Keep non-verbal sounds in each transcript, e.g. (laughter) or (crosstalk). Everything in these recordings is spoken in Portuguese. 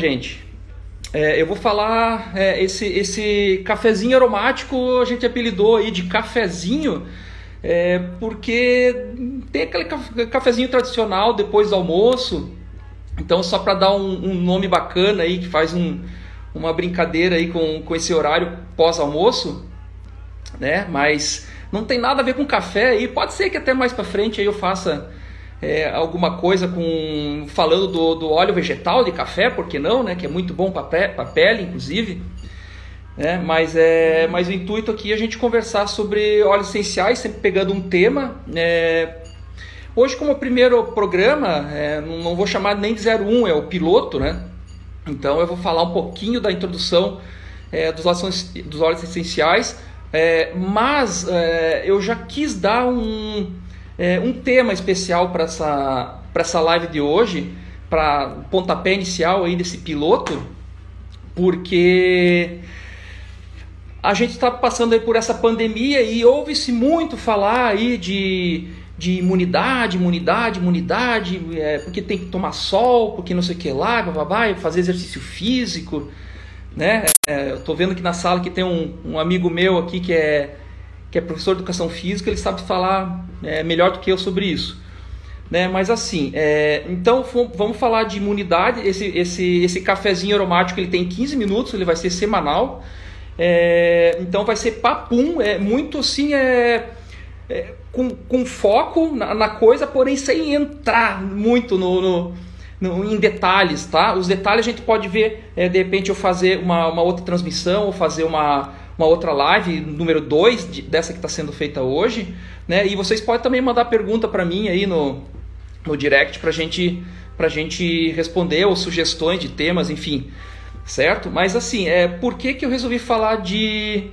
Gente, é, eu vou falar é, esse, esse cafezinho aromático a gente apelidou aí de cafezinho é, porque tem aquele cafezinho tradicional depois do almoço. Então, só para dar um, um, nome bacana aí que faz um, uma brincadeira aí com, com esse horário pós-almoço, né? Mas não tem nada a ver com café e pode ser que até mais para frente aí eu faça é, alguma coisa com falando do, do óleo vegetal de café, por que não, né? Que é muito bom para a pele, inclusive. Né? Mas, é, mas o intuito aqui é a gente conversar sobre óleos essenciais, sempre pegando um tema. É, hoje, como primeiro programa, é, não vou chamar nem de 01, é o piloto, né? Então eu vou falar um pouquinho da introdução é, dos, óleos, dos óleos essenciais, é, mas é, eu já quis dar um, é, um tema especial para essa, essa live de hoje, para pontapé inicial aí desse piloto, porque a gente está passando aí por essa pandemia e ouve-se muito falar aí de, de imunidade, imunidade, imunidade, é, porque tem que tomar sol, porque não sei o que lá, babá, fazer exercício físico, né? É, eu estou vendo aqui na sala que tem um, um amigo meu aqui que é, que é professor de educação física, ele sabe falar é, melhor do que eu sobre isso. Né? Mas assim, é, então vamos falar de imunidade. Esse, esse, esse cafezinho aromático ele tem 15 minutos, ele vai ser semanal. É, então vai ser papum, é muito assim, é, é com, com foco na, na, coisa, porém sem entrar muito no, no, no, em detalhes, tá? Os detalhes a gente pode ver, é, de repente eu fazer uma, uma outra transmissão ou fazer uma, uma outra live, número 2 dessa que está sendo feita hoje, né? E vocês podem também mandar pergunta para mim aí no, no direct para gente, a gente responder ou sugestões de temas, enfim certo? Mas assim, é, por que, que eu resolvi falar de,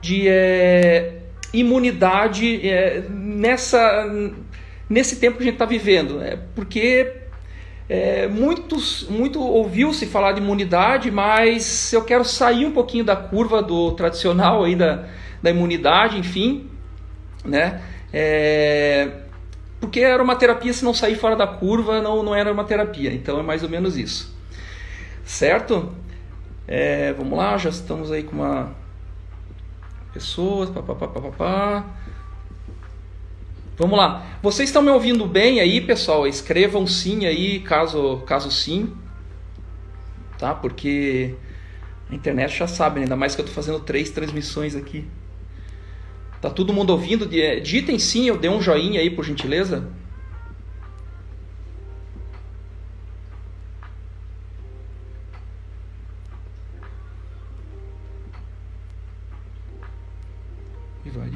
de é, imunidade é, nessa, nesse tempo que a gente está vivendo? É, porque é, muitos, muito ouviu-se falar de imunidade, mas eu quero sair um pouquinho da curva do tradicional aí da, da imunidade, enfim, né? É, porque era uma terapia, se não sair fora da curva, não, não era uma terapia. Então é mais ou menos isso. Certo? É, vamos lá, já estamos aí com uma pessoa. Pá, Vamos lá. Vocês estão me ouvindo bem aí, pessoal? Escrevam sim aí, caso, caso sim. Tá? Porque a internet já sabe, né? ainda mais que eu estou fazendo três transmissões aqui. Tá todo mundo ouvindo? Digitem sim, eu dei um joinha aí, por gentileza.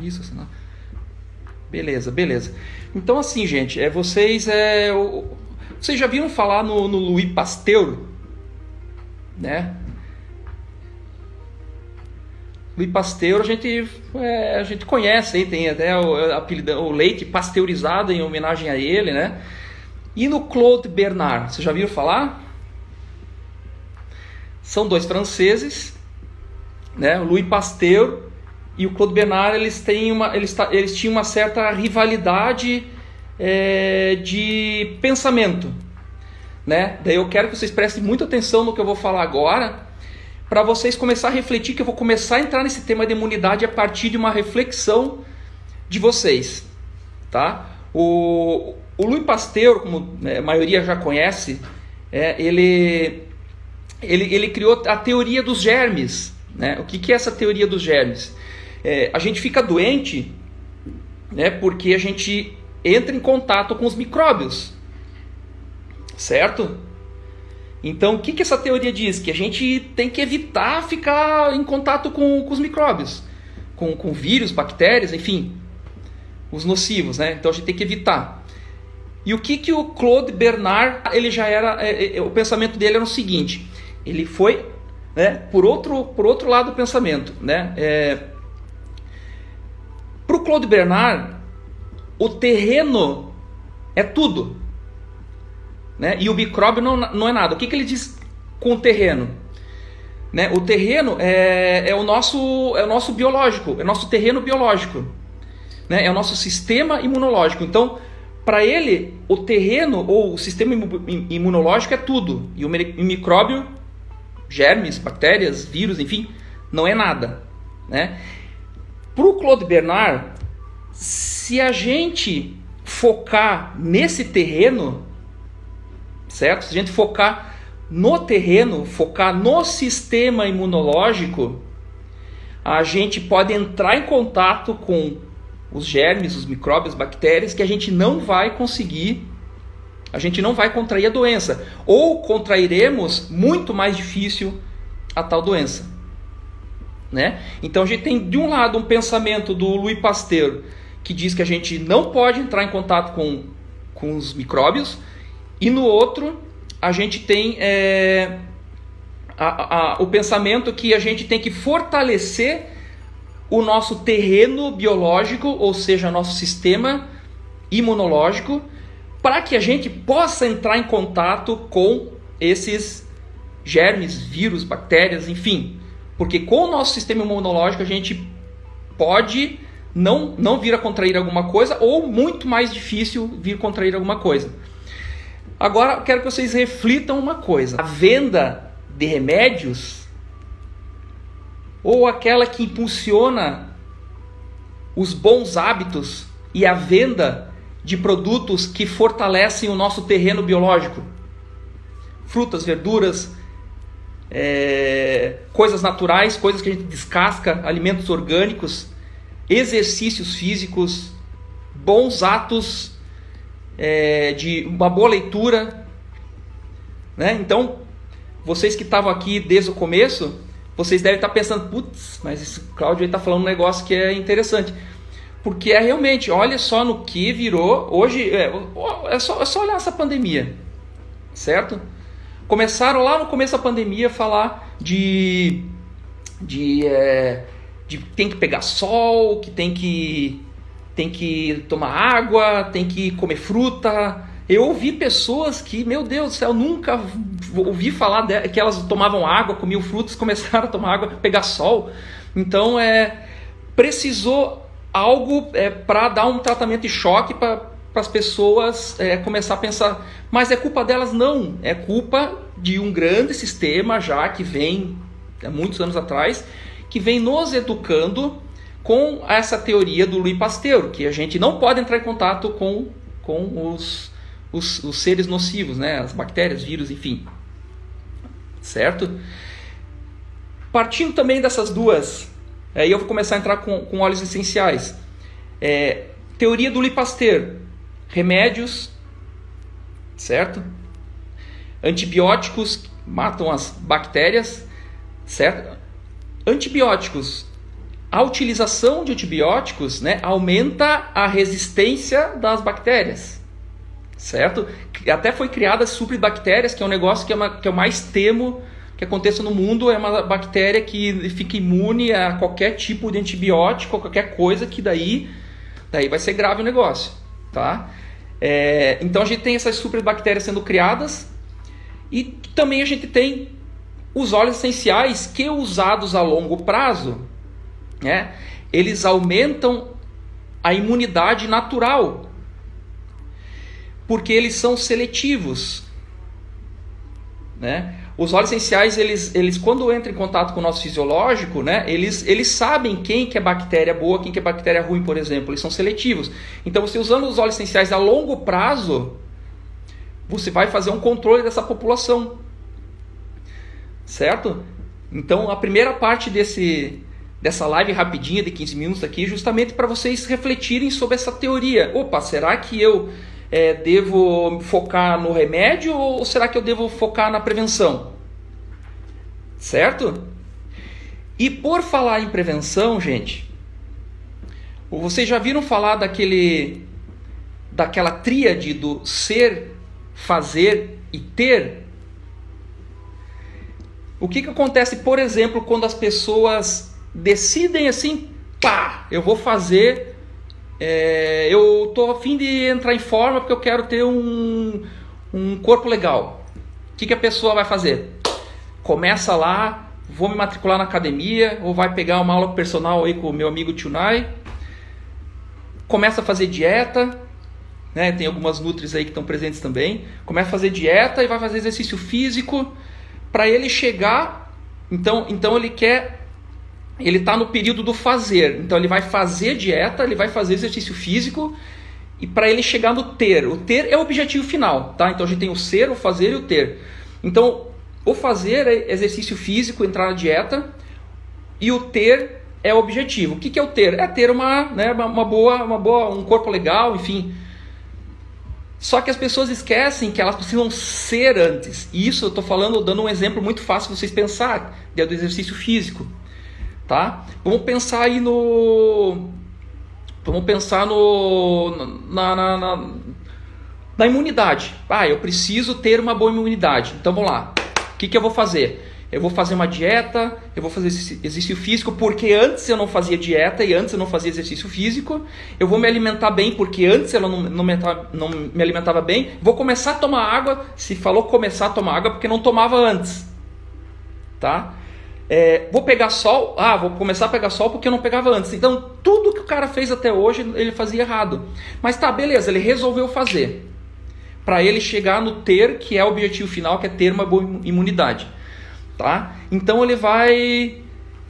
isso, assinar. Beleza, beleza. Então assim, gente, é vocês é vocês já viram falar no, no Louis Pasteur, né? Louis Pasteur a gente é, a gente conhece, aí, tem até o, apelido, o leite pasteurizado em homenagem a ele, né? E no Claude Bernard, vocês já viram falar? São dois franceses, né? Louis Pasteur e o Claude Bernard eles têm uma eles, eles tinham uma certa rivalidade é, de pensamento né? Daí eu quero que vocês prestem muita atenção no que eu vou falar agora para vocês começar a refletir que eu vou começar a entrar nesse tema de imunidade a partir de uma reflexão de vocês tá? O, o Louis Pasteur como né, a maioria já conhece é, ele, ele ele criou a teoria dos germes né? O que, que é essa teoria dos germes é, a gente fica doente né, porque a gente entra em contato com os micróbios, certo? Então, o que, que essa teoria diz? Que a gente tem que evitar ficar em contato com, com os micróbios, com, com vírus, bactérias, enfim, os nocivos, né? Então a gente tem que evitar. E o que, que o Claude Bernard, ele já era, é, é, o pensamento dele era o seguinte, ele foi né, por, outro, por outro lado do pensamento, né? É, Claude Bernard, o terreno é tudo. Né? E o micróbio não, não é nada. O que, que ele diz com o terreno? Né? O terreno é, é, o nosso, é o nosso biológico, é o nosso terreno biológico. Né? É o nosso sistema imunológico. Então, para ele, o terreno ou o sistema imunológico é tudo. E o micróbio, germes, bactérias, vírus, enfim, não é nada. Né? Para o Claude Bernard, se a gente focar nesse terreno, certo? Se a gente focar no terreno, focar no sistema imunológico, a gente pode entrar em contato com os germes, os micróbios, bactérias que a gente não vai conseguir, a gente não vai contrair a doença, ou contrairemos muito mais difícil a tal doença. Né? Então a gente tem de um lado um pensamento do Louis Pasteur que diz que a gente não pode entrar em contato com, com os micróbios, e no outro a gente tem é, a, a, o pensamento que a gente tem que fortalecer o nosso terreno biológico, ou seja, nosso sistema imunológico, para que a gente possa entrar em contato com esses germes, vírus, bactérias, enfim. Porque com o nosso sistema imunológico a gente pode não, não vir a contrair alguma coisa ou muito mais difícil vir contrair alguma coisa. Agora quero que vocês reflitam uma coisa: a venda de remédios ou aquela que impulsiona os bons hábitos e a venda de produtos que fortalecem o nosso terreno biológico. Frutas, verduras, é, coisas naturais, coisas que a gente descasca, alimentos orgânicos, exercícios físicos, bons atos é, de uma boa leitura. Né? Então, vocês que estavam aqui desde o começo, vocês devem estar pensando, putz, mas esse Cláudio está falando um negócio que é interessante. Porque é realmente, olha só no que virou. Hoje, é, é, só, é só olhar essa pandemia, certo? Começaram lá no começo da pandemia a falar de, de, é, de tem que pegar sol, que tem que, tem que tomar água, tem que comer fruta, eu ouvi pessoas que, meu Deus do céu, nunca ouvi falar de, que elas tomavam água, comiam frutos, (laughs) começaram a tomar água, pegar sol. Então, é, precisou algo é, para dar um tratamento de choque para as pessoas é, começar a pensar, mas é culpa delas? Não, é culpa de um grande sistema já que vem há muitos anos atrás, que vem nos educando com essa teoria do Louis Pasteur, que a gente não pode entrar em contato com, com os os, os seres nocivos, né? as bactérias, vírus, enfim. Certo? Partindo também dessas duas, aí eu vou começar a entrar com, com óleos essenciais. É, teoria do Lipaster, remédios, certo? Antibióticos matam as bactérias, certo? Antibióticos, a utilização de antibióticos né, aumenta a resistência das bactérias certo? Até foi criada superbactérias, que é um negócio que, é, uma, que eu mais temo que aconteça no mundo, é uma bactéria que fica imune a qualquer tipo de antibiótico, qualquer coisa que daí, daí vai ser grave o negócio, tá? É, então a gente tem essas superbactérias sendo criadas e também a gente tem os óleos essenciais que usados a longo prazo, né, eles aumentam a imunidade natural porque eles são seletivos. Né? Os óleos essenciais, eles, eles quando entram em contato com o nosso fisiológico, né, eles, eles sabem quem que é bactéria boa, quem que é bactéria ruim, por exemplo. Eles são seletivos. Então, você usando os óleos essenciais a longo prazo, você vai fazer um controle dessa população. Certo? Então, a primeira parte desse, dessa live rapidinha de 15 minutos aqui, justamente para vocês refletirem sobre essa teoria. Opa, será que eu é, devo focar no remédio ou será que eu devo focar na prevenção? Certo? E por falar em prevenção, gente, vocês já viram falar daquele daquela tríade do ser, fazer e ter? O que, que acontece, por exemplo, quando as pessoas decidem assim, pá, eu vou fazer é, eu tô a fim de entrar em forma porque eu quero ter um, um corpo legal. O que, que a pessoa vai fazer? Começa lá, vou me matricular na academia, ou vai pegar uma aula personal aí com o meu amigo Tunai. Começa a fazer dieta, né? Tem algumas nutris aí que estão presentes também. Começa a fazer dieta e vai fazer exercício físico para ele chegar. Então, então ele quer ele está no período do fazer. Então ele vai fazer dieta, ele vai fazer exercício físico e para ele chegar no ter. O ter é o objetivo final, tá? Então a gente tem o ser, o fazer e o ter. Então o fazer é exercício físico, entrar na dieta e o ter é o objetivo. O que, que é o ter? É ter uma, né, uma boa, uma boa, um corpo legal, enfim. Só que as pessoas esquecem que elas precisam ser antes. E isso eu estou falando, dando um exemplo muito fácil para vocês pensar, do exercício físico tá? Vamos pensar aí no, vamos pensar no na, na, na, na imunidade. Ah, eu preciso ter uma boa imunidade. Então vamos lá. O que, que eu vou fazer? Eu vou fazer uma dieta, eu vou fazer exercício físico, porque antes eu não fazia dieta e antes eu não fazia exercício físico. Eu vou me alimentar bem, porque antes eu não, não, me, não me alimentava bem. Vou começar a tomar água. Se falou começar a tomar água, porque não tomava antes. Tá? É, vou pegar sol, ah, vou começar a pegar sol porque eu não pegava antes. Então, tudo que o cara fez até hoje, ele fazia errado. Mas tá, beleza, ele resolveu fazer. Para ele chegar no ter, que é o objetivo final, que é ter uma boa imunidade. Tá? Então ele vai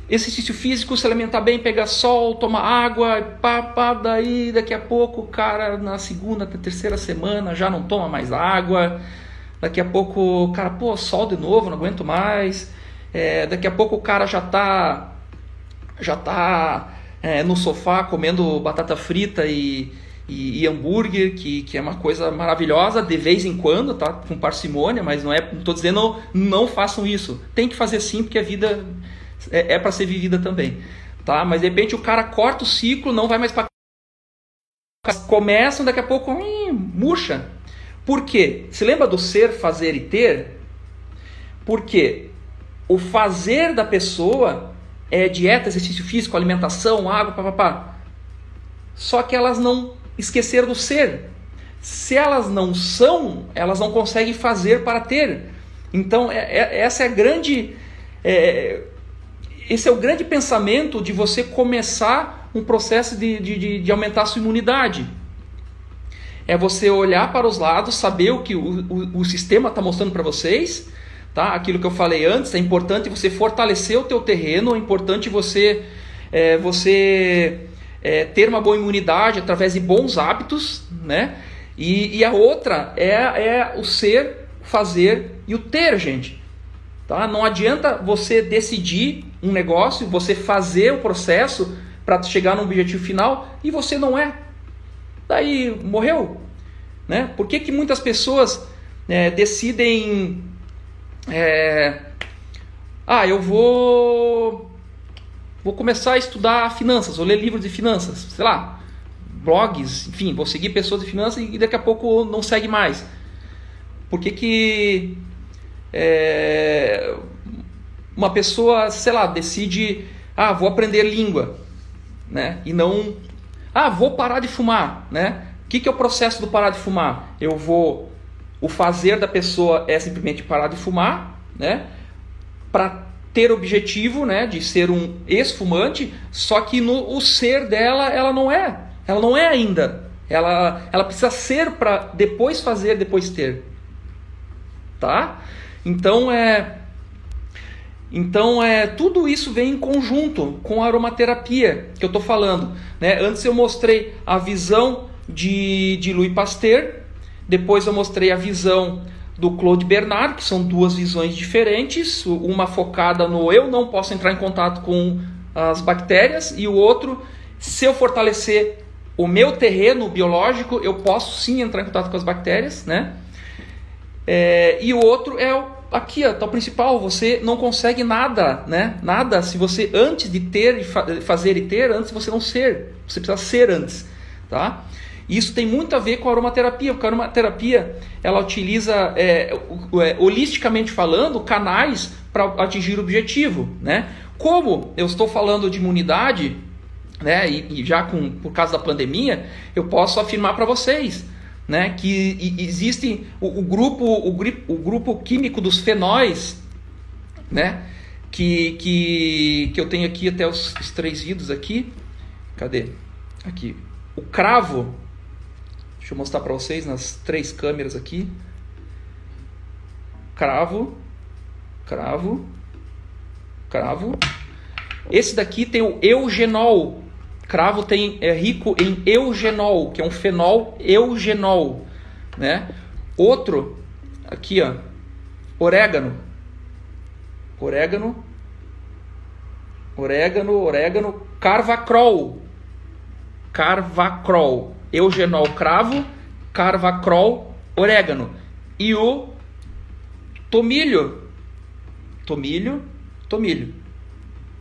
exercício físico, se alimentar bem, pegar sol, tomar água, pá, pá, daí daqui a pouco o cara na segunda, na terceira semana já não toma mais água. Daqui a pouco o cara, pô, sol de novo, não aguento mais. É, daqui a pouco o cara já está já tá é, no sofá comendo batata frita e, e, e, hambúrguer, que, que é uma coisa maravilhosa de vez em quando, tá? Com parcimônia, mas não é. Estou dizendo não façam isso. Tem que fazer sim, porque a vida é, é para ser vivida também, tá? Mas de repente o cara corta o ciclo, não vai mais para começam daqui a pouco hum, murcha. Por quê? Se lembra do ser, fazer e ter? Porque o fazer da pessoa é dieta, exercício físico, alimentação, água, papapá. Só que elas não esqueceram do ser. Se elas não são, elas não conseguem fazer para ter. Então, é, é, essa é a grande. É, esse é o grande pensamento de você começar um processo de, de, de aumentar a sua imunidade. É você olhar para os lados, saber o que o, o, o sistema está mostrando para vocês Tá? Aquilo que eu falei antes, é importante você fortalecer o teu terreno, é importante você, é, você é, ter uma boa imunidade através de bons hábitos, né? E, e a outra é, é o ser, fazer e o ter, gente. Tá? Não adianta você decidir um negócio, você fazer o processo para chegar no objetivo final e você não é. Daí morreu. Né? Por que, que muitas pessoas é, decidem é, ah, eu vou vou começar a estudar finanças, vou ler livros de finanças, sei lá, blogs, enfim, vou seguir pessoas de finanças e daqui a pouco não segue mais. Por que que é, uma pessoa, sei lá, decide, ah, vou aprender língua, né? E não, ah, vou parar de fumar, né? O que, que é o processo do parar de fumar? Eu vou o fazer da pessoa é simplesmente parar de fumar, né? Para ter objetivo, né, de ser um ex-fumante, só que no o ser dela ela não é. Ela não é ainda. Ela ela precisa ser para depois fazer, depois ter. Tá? Então é então, é, tudo isso vem em conjunto com a aromaterapia que eu estou falando. Né? Antes eu mostrei a visão de, de Louis Pasteur, depois eu mostrei a visão do Claude Bernard, que são duas visões diferentes, uma focada no eu não posso entrar em contato com as bactérias e o outro, se eu fortalecer o meu terreno biológico, eu posso sim entrar em contato com as bactérias, né? É, e o outro é o, aqui, ó, tá o principal, você não consegue nada, né? Nada se você antes de ter e fa fazer e ter, antes você não ser, você precisa ser antes, tá? Isso tem muito a ver com a aromaterapia, porque a aromaterapia ela utiliza, é, é, holisticamente falando, canais para atingir o objetivo. Né? Como eu estou falando de imunidade, né, e, e já com, por causa da pandemia, eu posso afirmar para vocês né, que existe o, o, grupo, o, o grupo químico dos fenóis, né, que, que, que eu tenho aqui até os, os três vidros aqui. Cadê? Aqui. O cravo Deixa eu mostrar para vocês nas três câmeras aqui. Cravo, cravo, cravo. Esse daqui tem o eugenol. Cravo tem é rico em eugenol, que é um fenol eugenol, né? Outro aqui, ó, orégano. Orégano. Orégano, orégano, carvacrol. Carvacrol. Eugenol cravo, carvacrol, orégano. E o tomilho. Tomilho, tomilho.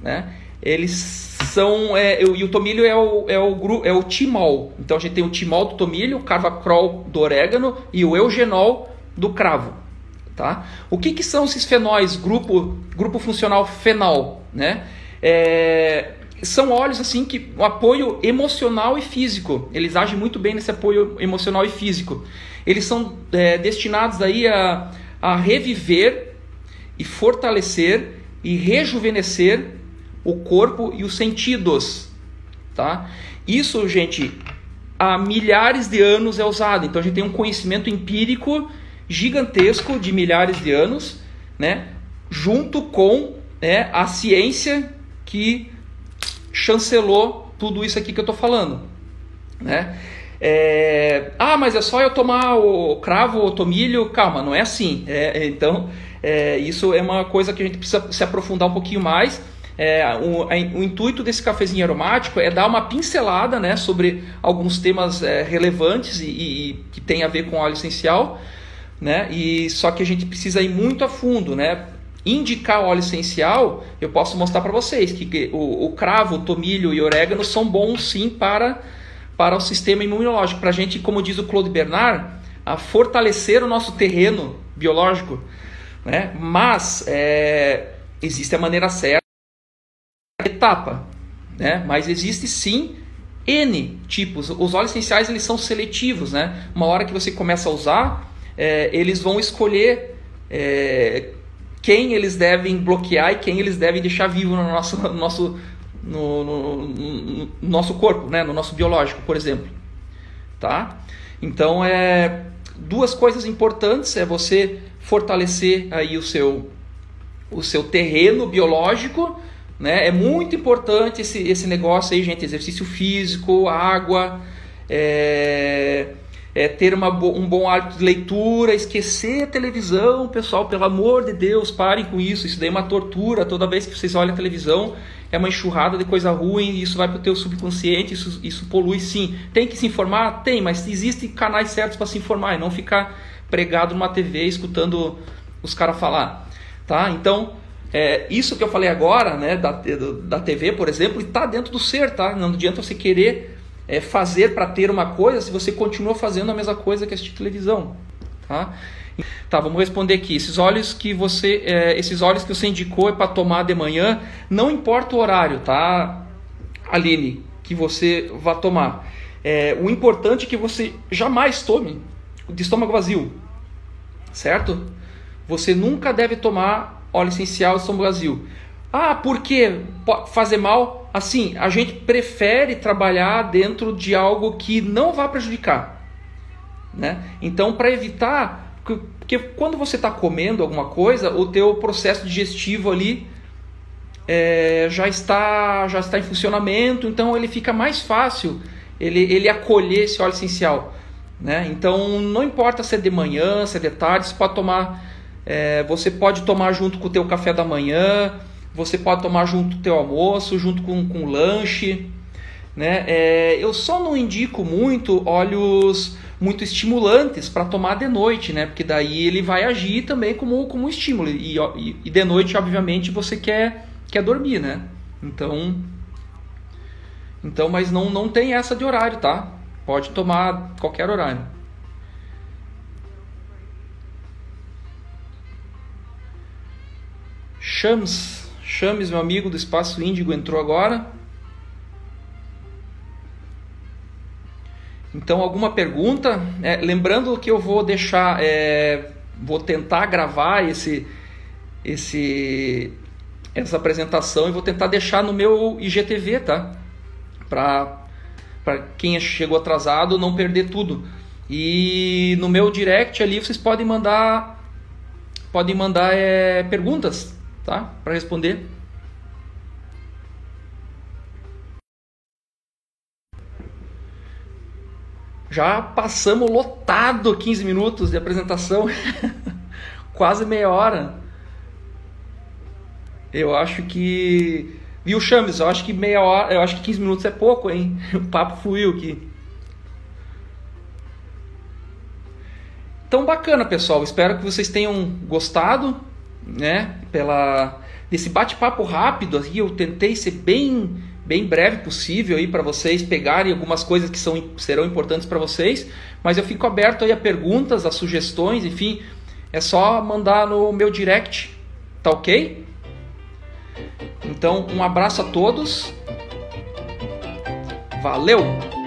Né? Eles são. É, e o tomilho é o, é, o, é o timol. Então a gente tem o timol do tomilho, o carvacrol do orégano e o eugenol do cravo. Tá? O que, que são esses fenóis, grupo, grupo funcional fenol? Né? É, são óleos assim que o apoio emocional e físico. Eles agem muito bem nesse apoio emocional e físico. Eles são é, destinados aí a, a reviver e fortalecer e rejuvenescer o corpo e os sentidos, tá? Isso, gente, há milhares de anos é usado. Então a gente tem um conhecimento empírico gigantesco de milhares de anos, né? Junto com né, a ciência que chancelou tudo isso aqui que eu estou falando, né? É, ah, mas é só eu tomar o cravo ou tomilho? Calma, não é assim. É, então, é, isso é uma coisa que a gente precisa se aprofundar um pouquinho mais. É, o, o, intuito desse cafezinho aromático é dar uma pincelada né, sobre alguns temas é, relevantes e, e, que tem a ver com óleo essencial, né? E só que a gente precisa ir muito a fundo, né? Indicar óleo essencial, eu posso mostrar para vocês que o, o, cravo, o tomilho e orégano são bons sim para, para o sistema imunológico. Para a gente, como diz o Claude Bernard, a fortalecer o nosso terreno biológico. Né? Mas é, existe a maneira certa, etapa. Né? Mas existe sim N tipos. Os óleos essenciais eles são seletivos. Né? Uma hora que você começa a usar, é, eles vão escolher é, quem eles devem bloquear e quem eles devem deixar vivo no nosso, no nosso, no, no, no, nosso corpo, né? no nosso biológico, por exemplo. Tá? Então, é, duas coisas importantes é você fortalecer aí o seu, o seu terreno biológico, né? É muito importante esse, esse negócio aí, gente, exercício físico, água, é, é, ter uma, um bom hábito de leitura, esquecer a televisão, pessoal, pelo amor de Deus, parem com isso. Isso daí é uma tortura. Toda vez que vocês olham a televisão, é uma enxurrada de coisa ruim, isso vai para o teu subconsciente, isso, isso polui sim. Tem que se informar? Tem, mas existem canais certos para se informar e não ficar pregado numa TV escutando os caras falar. Tá? Então, é, isso que eu falei agora, né, da, da TV, por exemplo, está dentro do ser, tá? Não adianta você querer é, fazer para ter uma coisa se você continua fazendo a mesma coisa que assistir televisão. Tá? Tá, vamos responder aqui. Esses óleos que você, é, esses óleos que você indicou é para tomar de manhã, não importa o horário, tá, Aline, que você vá tomar. É, o importante é que você jamais tome de estômago vazio, certo? Você nunca deve tomar óleo essencial de estômago vazio. Ah, por que fazer mal? Assim, a gente prefere trabalhar dentro de algo que não vá prejudicar. Né? Então, para evitar, porque quando você está comendo alguma coisa, o teu processo digestivo ali é, já está já está em funcionamento, então ele fica mais fácil ele, ele acolher esse óleo essencial. Né? Então, não importa se é de manhã, se é de tarde, você pode tomar, é, você pode tomar junto com o teu café da manhã, você pode tomar junto com teu almoço, junto com, com lanche. Né? É, eu só não indico muito óleos muito estimulantes para tomar de noite, né? Porque daí ele vai agir também como, como um estímulo. E, e, e de noite, obviamente, você quer, quer dormir, né? Então, então, mas não, não tem essa de horário, tá? Pode tomar qualquer horário. Shams Chames, meu amigo do Espaço Índigo, entrou agora. Então, alguma pergunta? É, lembrando que eu vou deixar, é, vou tentar gravar esse, esse, essa apresentação e vou tentar deixar no meu IGTV, tá? Para quem chegou atrasado não perder tudo. E no meu direct ali vocês podem mandar podem mandar é, perguntas, tá? Para responder. Já passamos lotado 15 minutos de apresentação, (laughs) quase meia hora. Eu acho que. Viu, Chames? Eu acho que meia hora, eu acho que 15 minutos é pouco, hein? (laughs) O papo fluiu aqui. Então bacana, pessoal. Espero que vocês tenham gostado, né? Pela desse bate-papo rápido aqui, eu tentei ser bem bem breve possível aí para vocês pegarem algumas coisas que são, serão importantes para vocês, mas eu fico aberto aí a perguntas, a sugestões, enfim, é só mandar no meu direct, tá ok? Então, um abraço a todos. Valeu!